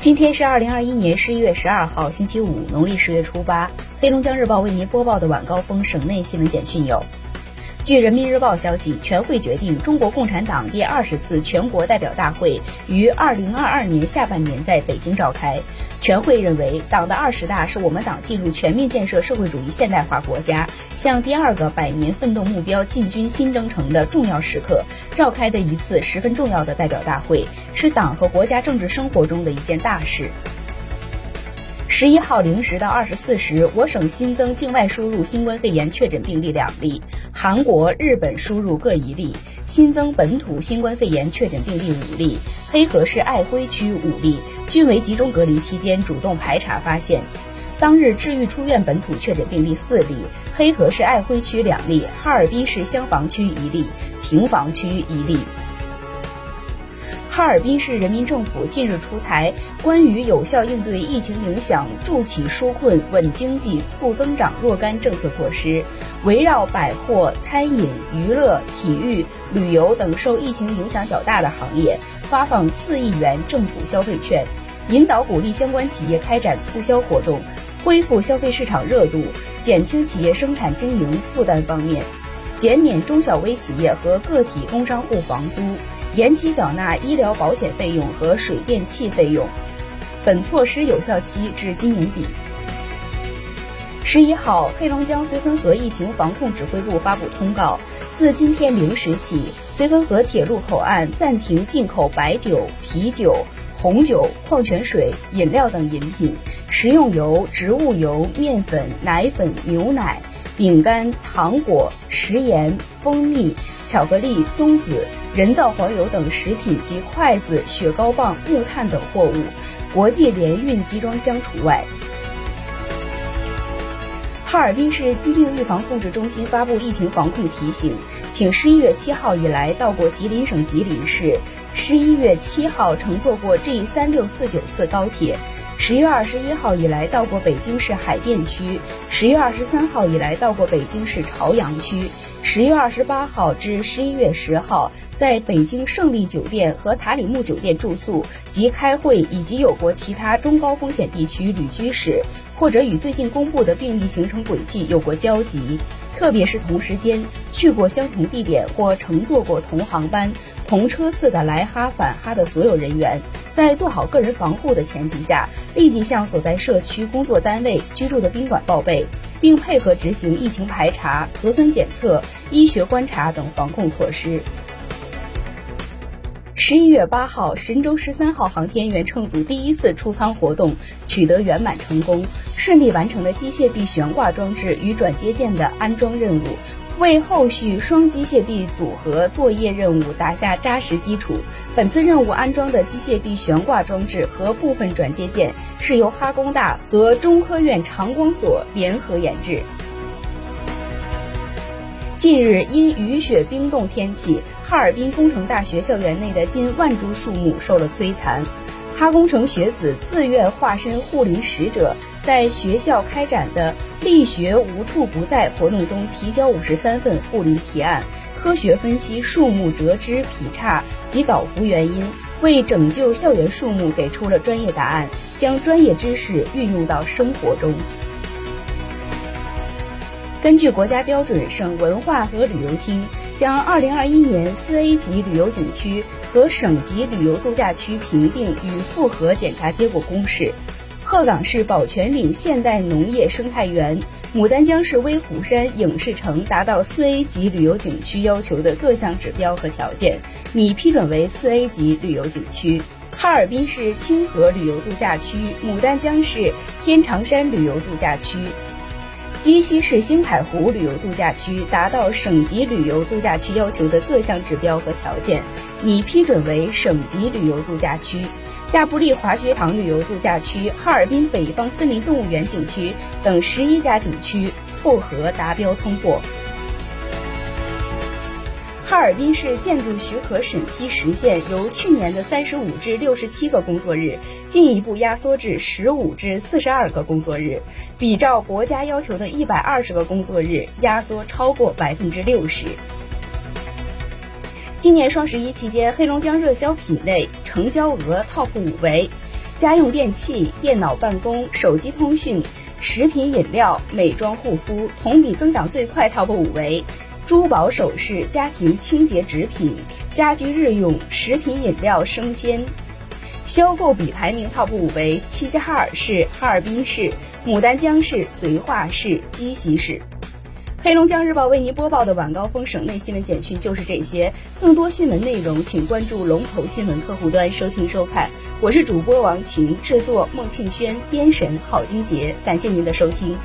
今天是二零二一年十一月十二号，星期五，农历十月初八。黑龙江日报为您播报的晚高峰省内新闻简讯有：据人民日报消息，全会决定，中国共产党第二十次全国代表大会于二零二二年下半年在北京召开。全会认为，党的二十大是我们党进入全面建设社会主义现代化国家、向第二个百年奋斗目标进军新征程的重要时刻，召开的一次十分重要的代表大会，是党和国家政治生活中的一件大事。十一号零时到二十四时，我省新增境外输入新冠肺炎确诊病例两例，韩国、日本输入各一例，新增本土新冠肺炎确诊病例五例，黑河市爱辉区五例，均为集中隔离期间主动排查发现。当日治愈出院本土确诊病例四例，黑河市爱辉区两例，哈尔滨市香坊区一例，平房区一例。哈尔滨市人民政府近日出台关于有效应对疫情影响、助企纾困、稳经济、促增长若干政策措施，围绕百货、餐饮、娱乐、体育、旅游等受疫情影响较大的行业，发放四亿元政府消费券，引导鼓励相关企业开展促销活动，恢复消费市场热度，减轻企业生产经营负担方面，减免中小微企业和个体工商户房租。延期缴纳医疗保险费用和水电气费用，本措施有效期至今年底。十一号，黑龙江绥芬河疫情防控指挥部发布通告，自今天零时起，绥芬河铁路口岸暂停进口白酒、啤酒、红酒、矿泉水、饮料等饮品，食用油、植物油、面粉、奶粉、牛奶。饼干、糖果、食盐、蜂蜜、巧克力、松子、人造黄油等食品及筷子、雪糕棒、木炭等货物，国际联运集装箱除外。哈尔滨市疾病预防控制中心发布疫情防控提醒，请十一月七号以来到过吉林省吉林市，十一月七号乘坐过 G 三六四九次高铁。十月二十一号以来到过北京市海淀区，十月二十三号以来到过北京市朝阳区，十月二十八号至十一月十号在北京胜利酒店和塔里木酒店住宿及开会，以及有过其他中高风险地区旅居史，或者与最近公布的病例行程轨迹有过交集，特别是同时间去过相同地点或乘坐过同航班。同车次的来哈返哈的所有人员，在做好个人防护的前提下，立即向所在社区、工作单位、居住的宾馆报备，并配合执行疫情排查、核酸检测、医学观察等防控措施。十一月八号，神舟十三号航天员乘组第一次出舱活动取得圆满成功，顺利完成了机械臂悬挂装置与转接件的安装任务。为后续双机械臂组合作业任务打下扎实基础。本次任务安装的机械臂悬挂装置和部分转接件是由哈工大和中科院长光所联合研制。近日，因雨雪冰冻天气，哈尔滨工程大学校园内的近万株树木受了摧残。哈工程学子自愿化身护林使者，在学校开展的。力学无处不在活动中提交五十三份护林提案，科学分析树木折枝劈叉及倒伏原因，为拯救校园树木给出了专业答案，将专业知识运用到生活中。根据国家标准，省文化和旅游厅将二零二一年四 A 级旅游景区和省级旅游度假区评定与复核检查结果公示。鹤岗市宝泉岭现代农业生态园、牡丹江市威虎山影视城达到四 A 级旅游景区要求的各项指标和条件，拟批准为四 A 级旅游景区。哈尔滨市清河旅游度假区、牡丹江市天长山旅游度假区、鸡西市星海湖旅游度假区达到省级旅游度假区要求的各项指标和条件，拟批准为省级旅游度假区。亚布力滑雪场旅游度假区、哈尔滨北方森林动物园景区等十一家景区复核达标通过。哈尔滨市建筑许可审批时限由去年的三十五至六十七个工作日，进一步压缩至十五至四十二个工作日，比照国家要求的一百二十个工作日，压缩超过百分之六十。今年双十一期间，黑龙江热销品类成交额 TOP 五为家用电器、电脑办公、手机通讯、食品饮料、美妆护肤，同比增长最快 TOP 五为珠宝首饰、家庭清洁纸品、家居日用、食品饮料、生鲜。销购比排名 TOP 五为齐齐哈尔市、哈尔滨市、牡丹江市、绥化市、鸡西市。黑龙江日报为您播报的晚高峰省内新闻简讯就是这些，更多新闻内容请关注龙头新闻客户端收听收看。我是主播王晴，制作孟庆轩，编审郝金杰，感谢您的收听。